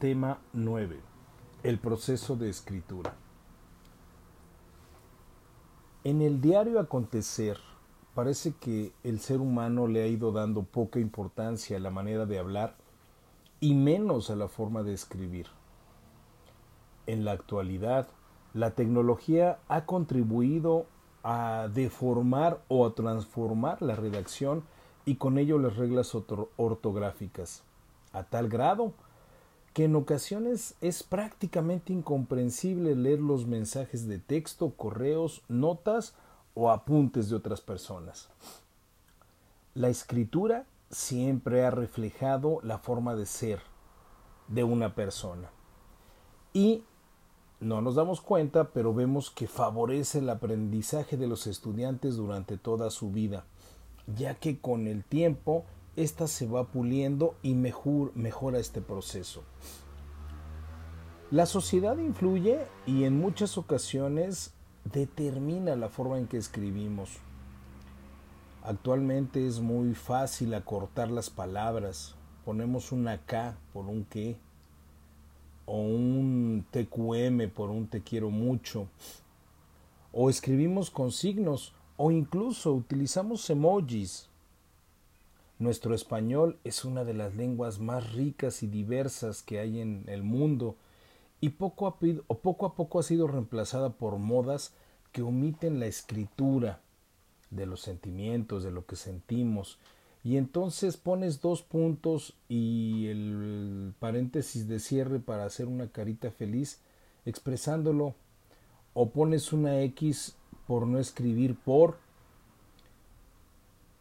Tema 9. El proceso de escritura. En el diario acontecer, parece que el ser humano le ha ido dando poca importancia a la manera de hablar y menos a la forma de escribir. En la actualidad, la tecnología ha contribuido a deformar o a transformar la redacción y con ello las reglas ortográficas, a tal grado que en ocasiones es prácticamente incomprensible leer los mensajes de texto, correos, notas o apuntes de otras personas. La escritura siempre ha reflejado la forma de ser de una persona. Y no nos damos cuenta, pero vemos que favorece el aprendizaje de los estudiantes durante toda su vida, ya que con el tiempo ésta se va puliendo y mejor, mejora este proceso. La sociedad influye y en muchas ocasiones determina la forma en que escribimos. Actualmente es muy fácil acortar las palabras. Ponemos una K por un qué o un TQM por un te quiero mucho. O escribimos con signos o incluso utilizamos emojis. Nuestro español es una de las lenguas más ricas y diversas que hay en el mundo y poco a, poco, a poco ha sido reemplazada por modas que omiten la escritura de los sentimientos, de lo que sentimos. Y entonces pones dos puntos y el paréntesis de cierre para hacer una carita feliz expresándolo. O pones una X por no escribir por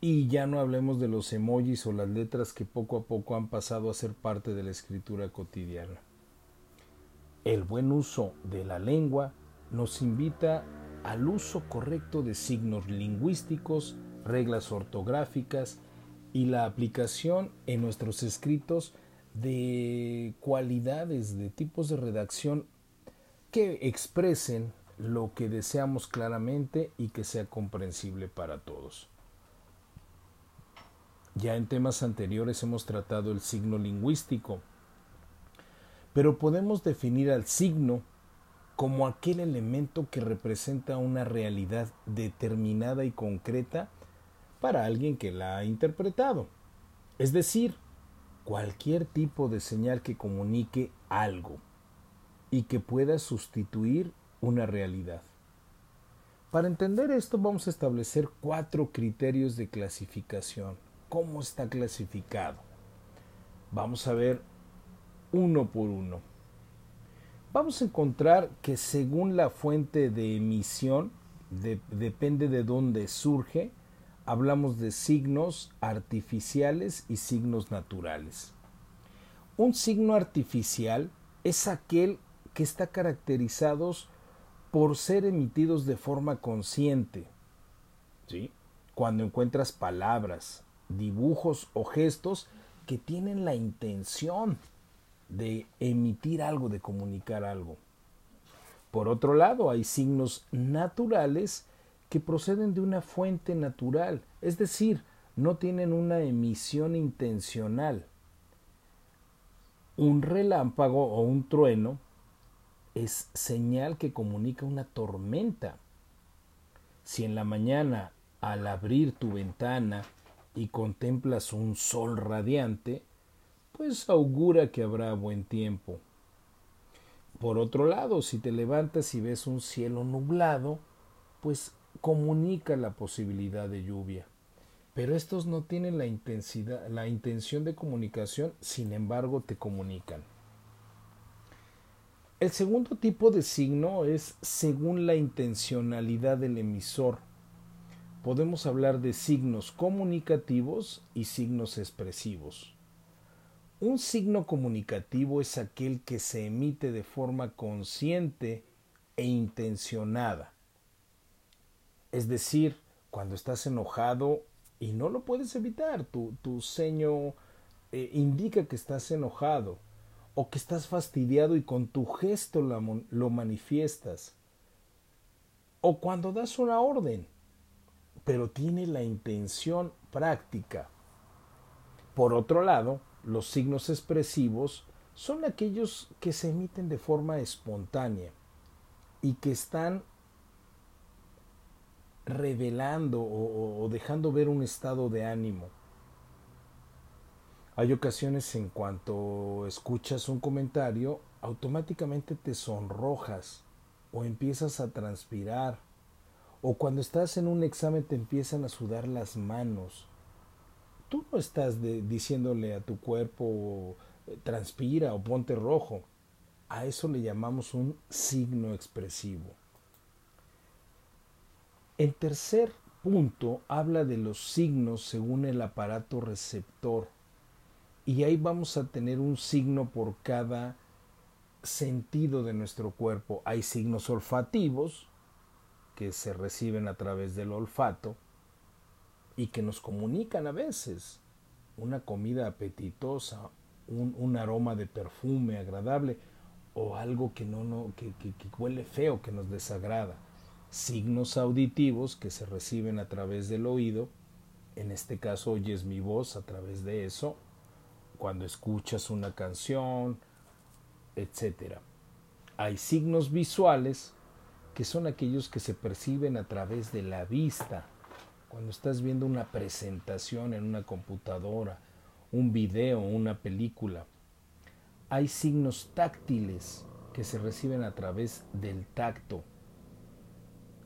y ya no hablemos de los emojis o las letras que poco a poco han pasado a ser parte de la escritura cotidiana. El buen uso de la lengua nos invita al uso correcto de signos lingüísticos, reglas ortográficas y la aplicación en nuestros escritos de cualidades, de tipos de redacción que expresen lo que deseamos claramente y que sea comprensible para todos. Ya en temas anteriores hemos tratado el signo lingüístico, pero podemos definir al signo como aquel elemento que representa una realidad determinada y concreta para alguien que la ha interpretado. Es decir, cualquier tipo de señal que comunique algo y que pueda sustituir una realidad. Para entender esto vamos a establecer cuatro criterios de clasificación cómo está clasificado. Vamos a ver uno por uno. Vamos a encontrar que según la fuente de emisión, depende de dónde surge, hablamos de signos artificiales y signos naturales. Un signo artificial es aquel que está caracterizado por ser emitidos de forma consciente. ¿sí? Cuando encuentras palabras, dibujos o gestos que tienen la intención de emitir algo, de comunicar algo. Por otro lado, hay signos naturales que proceden de una fuente natural, es decir, no tienen una emisión intencional. Un relámpago o un trueno es señal que comunica una tormenta. Si en la mañana, al abrir tu ventana, y contemplas un sol radiante, pues augura que habrá buen tiempo. Por otro lado, si te levantas y ves un cielo nublado, pues comunica la posibilidad de lluvia. Pero estos no tienen la intensidad, la intención de comunicación, sin embargo te comunican. El segundo tipo de signo es según la intencionalidad del emisor podemos hablar de signos comunicativos y signos expresivos. Un signo comunicativo es aquel que se emite de forma consciente e intencionada. Es decir, cuando estás enojado y no lo puedes evitar, tu, tu ceño eh, indica que estás enojado o que estás fastidiado y con tu gesto lo manifiestas. O cuando das una orden pero tiene la intención práctica. Por otro lado, los signos expresivos son aquellos que se emiten de forma espontánea y que están revelando o, dejando ver un estado de ánimo. Hay ocasiones en cuanto escuchas un comentario, automáticamente te sonrojas o empiezas a transpirar o cuando estás en un examen te empiezan a sudar las manos. Tú no estás diciéndole a tu cuerpo transpira o ponte rojo. A eso le llamamos un signo expresivo. El tercer punto habla de los signos según el aparato receptor. Y ahí vamos a tener un signo por cada sentido de nuestro cuerpo. Hay signos olfativos que se reciben a través del olfato y que nos comunican a veces una comida apetitosa, un, aroma de perfume agradable o algo que no, no que, que huele feo, que nos desagrada signos auditivos que se reciben a través del oído. En este caso oyes mi voz a través de eso, cuando escuchas una canción, etc. Hay signos visuales que son aquellos que se perciben a través de la vista. Cuando estás viendo una presentación en una computadora, un video, una película. Hay signos táctiles que se reciben a través del tacto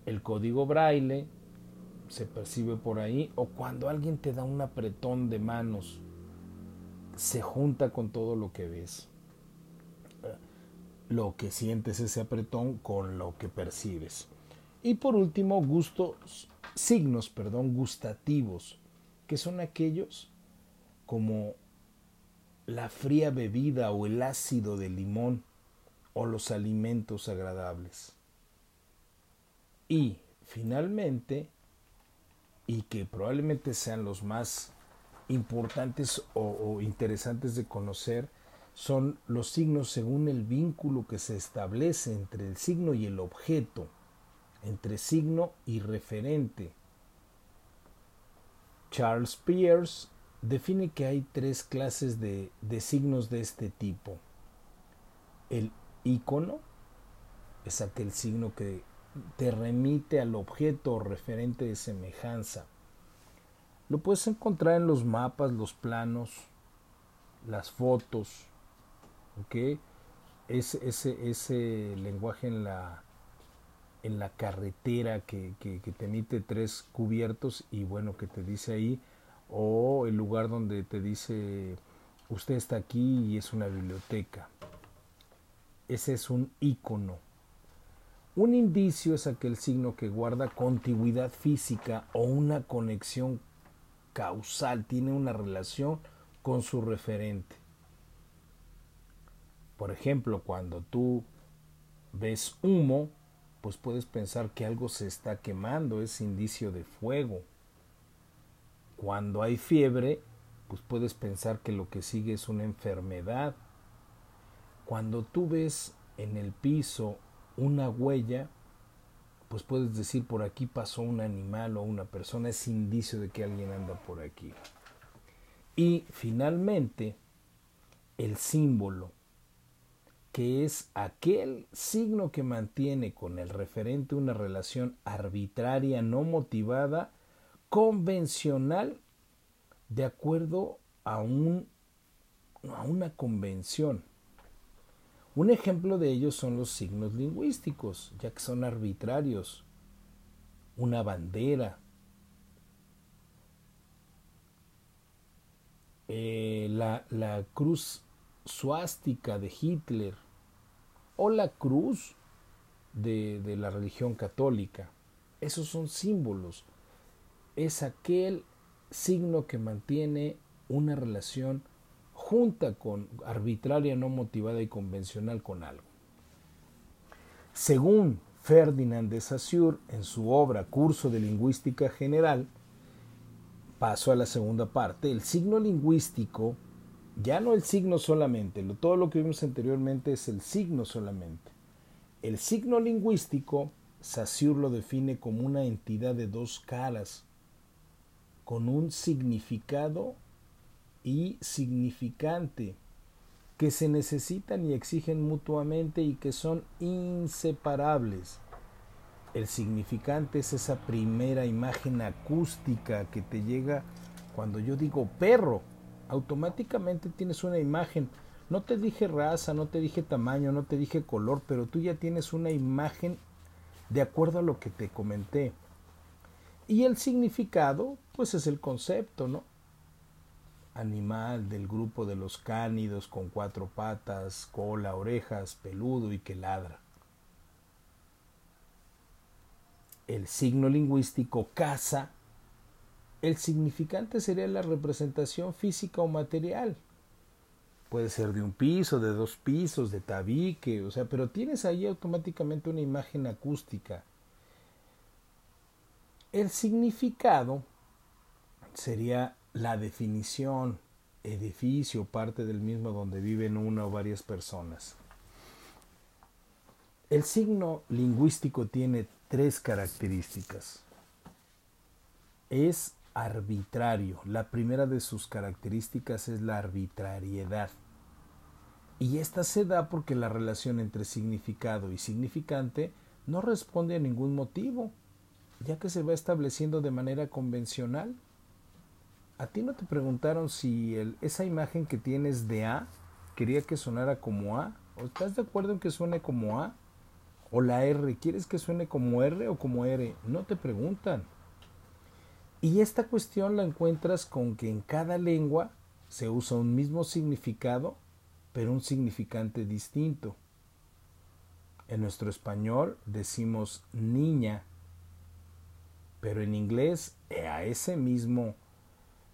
el código braille se percibe por ahí o cuando alguien te da un apretón de manos se junta con todo lo que ves lo que sientes ese apretón con lo que percibes. Y por último gustos signos perdón gustativos que son aquellos como la fría bebida o el ácido de limón o los alimentos agradables. Y finalmente, y que probablemente sean los más importantes o, interesantes de conocer, son los signos según el vínculo que se establece entre el signo y el objeto, entre signo y referente. Charles Peirce define que hay tres clases de, de signos de este tipo. El icono es aquel signo que te remite al objeto referente de semejanza. Lo puedes encontrar en los mapas, los planos, las fotos, ¿ok? Ese, ese, ese lenguaje en la, en la carretera que, que, que, te emite tres cubiertos y bueno, que te dice ahí, o el lugar donde te dice, usted está aquí y es una biblioteca. Ese es un icono un indicio es aquel signo que guarda contigüidad física o una conexión causal, tiene una relación con su referente. Por ejemplo, cuando tú ves humo, pues puedes pensar que algo se está quemando, es indicio de fuego. Cuando hay fiebre, pues puedes pensar que lo que sigue es una enfermedad. Cuando tú ves en el piso una huella, pues puedes decir por aquí pasó un animal o una persona, es indicio de que alguien anda por aquí. Y finalmente, el símbolo, que es aquel signo que mantiene con el referente una relación arbitraria, no motivada, convencional, de acuerdo a, un, a una convención. Un ejemplo de ellos son los signos lingüísticos, ya que son arbitrarios. Una bandera, eh, la, la, cruz suástica de Hitler o la cruz de, de la religión católica. Esos son símbolos. Es aquel signo que mantiene una relación junta con arbitraria, no motivada y convencional con algo. Según Ferdinand de Saussure, en su obra Curso de Lingüística General, paso a la segunda parte, el signo lingüístico, ya no el signo solamente, todo lo que vimos anteriormente es el signo solamente. El signo lingüístico, Saussure lo define como una entidad de dos caras, con un significado y significante que se necesitan y exigen mutuamente y que son inseparables. El significante es esa primera imagen acústica que te llega cuando yo digo perro. Automáticamente tienes una imagen. No te dije raza, no te dije tamaño, no te dije color, pero tú ya tienes una imagen de acuerdo a lo que te comenté. Y el significado, pues es el concepto, ¿no? Animal del grupo de los cánidos con cuatro patas, cola, orejas, peludo y que ladra. El signo lingüístico casa. El significante sería la representación física o material. Puede ser de un piso, de dos pisos, de tabique, o sea, pero tienes ahí automáticamente una imagen acústica el significado sería la definición, edificio, parte del mismo donde viven una o varias personas. El signo lingüístico tiene tres características. Es arbitrario. La primera de sus características es la arbitrariedad. Y esta se da porque la relación entre significado y significante no responde a ningún motivo ya que se va estableciendo de manera convencional. A ti no te preguntaron si esa imagen que tienes de A quería que sonara como A, o estás de acuerdo en que suene como A, o la R, ¿quieres que suene como R o como R? No te preguntan. Y esta cuestión la encuentras con que en cada lengua se usa un mismo significado, pero un significante distinto. En nuestro español decimos niña pero en inglés, eh, a ese mismo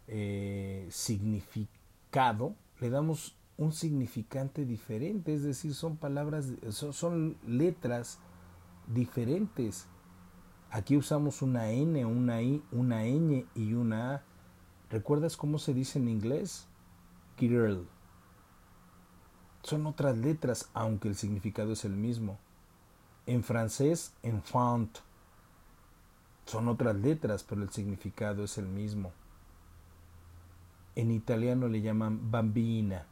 eh, significado, le damos un significante diferente, es decir, son palabras, son, letras diferentes. Aquí usamos una N, una I, una ñ y una A. ¿Recuerdas cómo se dice en inglés? Girl. Son otras letras, aunque el significado es el mismo. En francés, enfant. Son otras letras, pero el significado es el mismo. En italiano le llaman bambina,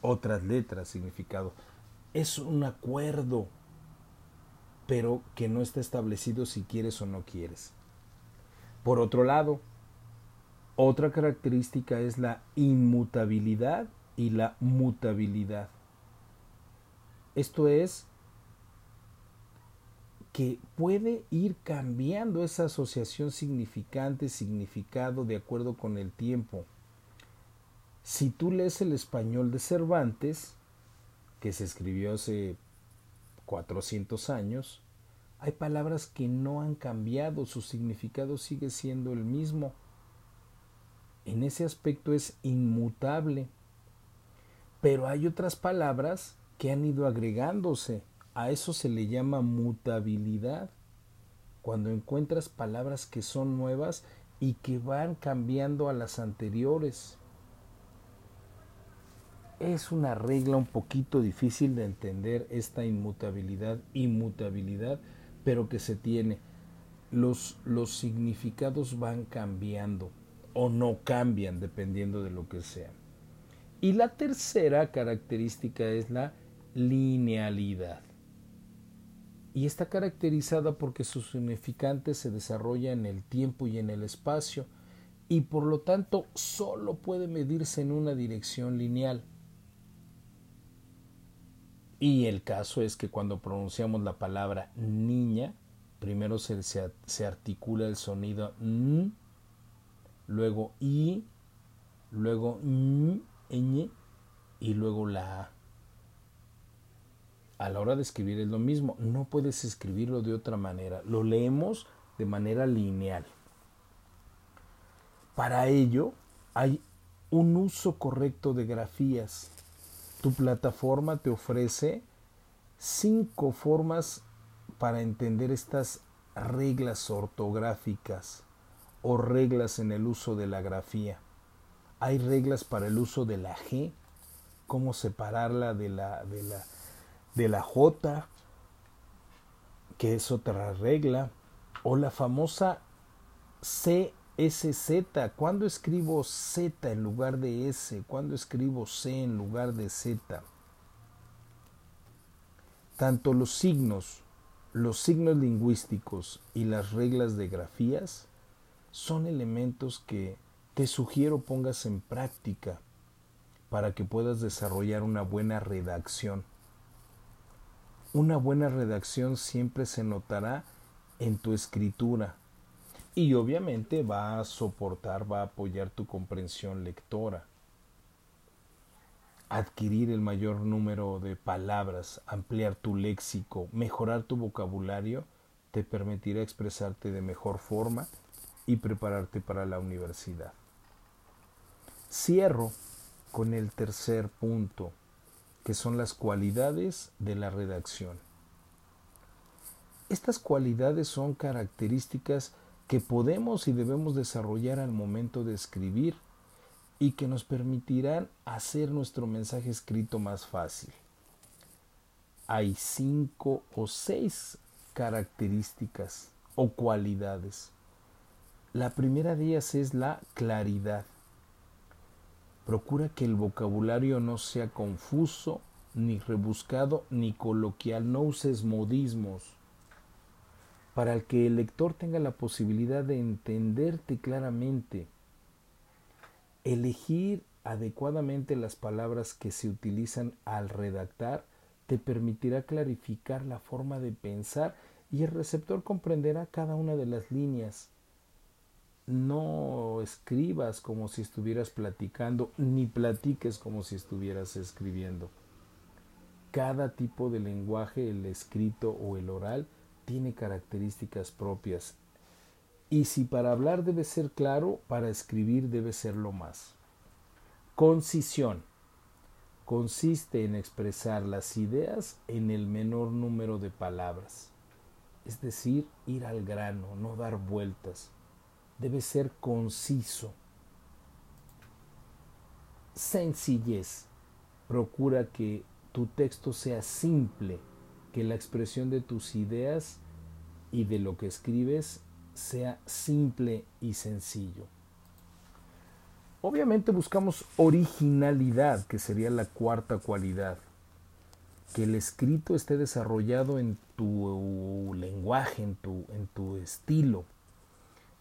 otras letras, significado. Es un acuerdo, pero que no está establecido si quieres o no quieres. Por otro lado, otra característica es la inmutabilidad y la mutabilidad. Esto es que puede ir cambiando esa asociación significante, significado de acuerdo con el tiempo. Si tú lees el español de Cervantes, que se escribió hace 400 años, hay palabras que no han cambiado, su significado sigue siendo el mismo. En ese aspecto es inmutable. Pero hay otras palabras que han ido agregándose a eso se le llama mutabilidad. Cuando encuentras palabras que son nuevas y que van cambiando a las anteriores. Es una regla un poquito difícil de entender esta inmutabilidad, inmutabilidad, pero que se tiene. Los, los significados van cambiando o no cambian dependiendo de lo que sea. Y la tercera característica es la linealidad y está caracterizada porque su significante se desarrolla en el tiempo y en el espacio y por lo tanto solo puede medirse en una dirección lineal. Y el caso es que cuando pronunciamos la palabra niña, primero se, articula el sonido n, luego i, luego ñ, y luego la a a la hora de escribir es lo mismo. No puedes escribirlo de otra manera. Lo leemos de manera lineal. Para ello hay un uso correcto de grafías. Tu plataforma te ofrece cinco formas para entender estas reglas ortográficas o reglas en el uso de la grafía. Hay reglas para el uso de la G, cómo separarla de la, de la, de la J, que es otra regla, o la famosa C SZ, ¿cuándo escribo Z en lugar de S? ¿Cuándo escribo C en lugar de Z? Tanto los signos, los signos lingüísticos y las reglas de grafías son elementos que te sugiero pongas en práctica para que puedas desarrollar una buena redacción. Una buena redacción siempre se notará en tu escritura y obviamente va a soportar, va a apoyar tu comprensión lectora. Adquirir el mayor número de palabras, ampliar tu léxico, mejorar tu vocabulario, te permitirá expresarte de mejor forma y prepararte para la universidad. Cierro con el tercer punto, que son las cualidades de la redacción. Estas cualidades son características que podemos y debemos desarrollar al momento de escribir y que nos permitirán hacer nuestro mensaje escrito más fácil. Hay cinco o seis características o cualidades. La primera de ellas es la claridad. Procura que el vocabulario no sea confuso, ni rebuscado, ni coloquial. No uses modismos. Para que el lector tenga la posibilidad de entenderte claramente. Elegir adecuadamente las palabras que se utilizan al redactar te permitirá clarificar la forma de pensar y el receptor comprenderá cada una de las líneas no escribas como si estuvieras platicando, ni platiques como si estuvieras escribiendo. Cada tipo de lenguaje, el escrito o el oral, tiene características propias. Y si para hablar debe ser claro, para escribir debe serlo más. Concisión. Consiste en expresar las ideas en el menor número de palabras. Es decir, ir al grano, no dar vueltas debe ser conciso. Sencillez. Procura que tu texto sea simple, que la expresión de tus ideas y de lo que escribes sea simple y sencillo. Obviamente buscamos originalidad, que sería la cuarta cualidad. Que el escrito esté desarrollado en tu lenguaje, en tu, en tu estilo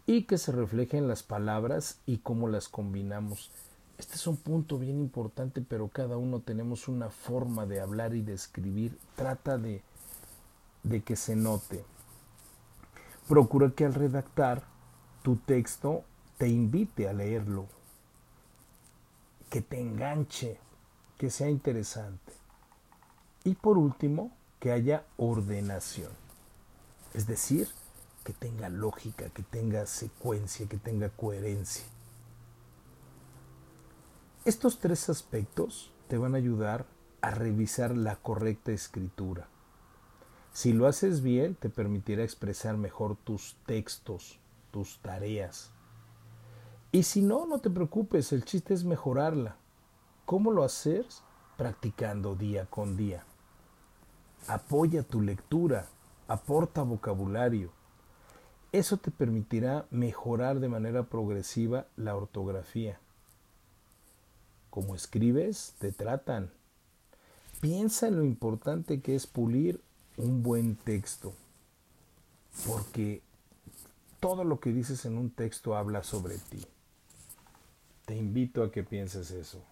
y que se refleje en las palabras y cómo las combinamos. Este es un punto bien importante, pero cada uno tenemos una forma de hablar y de escribir. Trata de, de que se note. Procura que al redactar tu texto te invite a leerlo, que te enganche, que sea interesante. Y por último, que haya ordenación. Es decir, que tenga lógica, que tenga secuencia, que tenga coherencia. Estos tres aspectos te van a ayudar a revisar la correcta escritura. Si lo haces bien, te permitirá expresar mejor tus textos, tus tareas. Y si no, no te preocupes, el chiste es mejorarla. ¿Cómo lo haces? Practicando día con día. Apoya tu lectura, aporta vocabulario, eso te permitirá mejorar de manera progresiva la ortografía. Como escribes, te tratan. Piensa en lo importante que es pulir un buen texto, porque todo lo que dices en un texto habla sobre ti. Te invito a que pienses eso.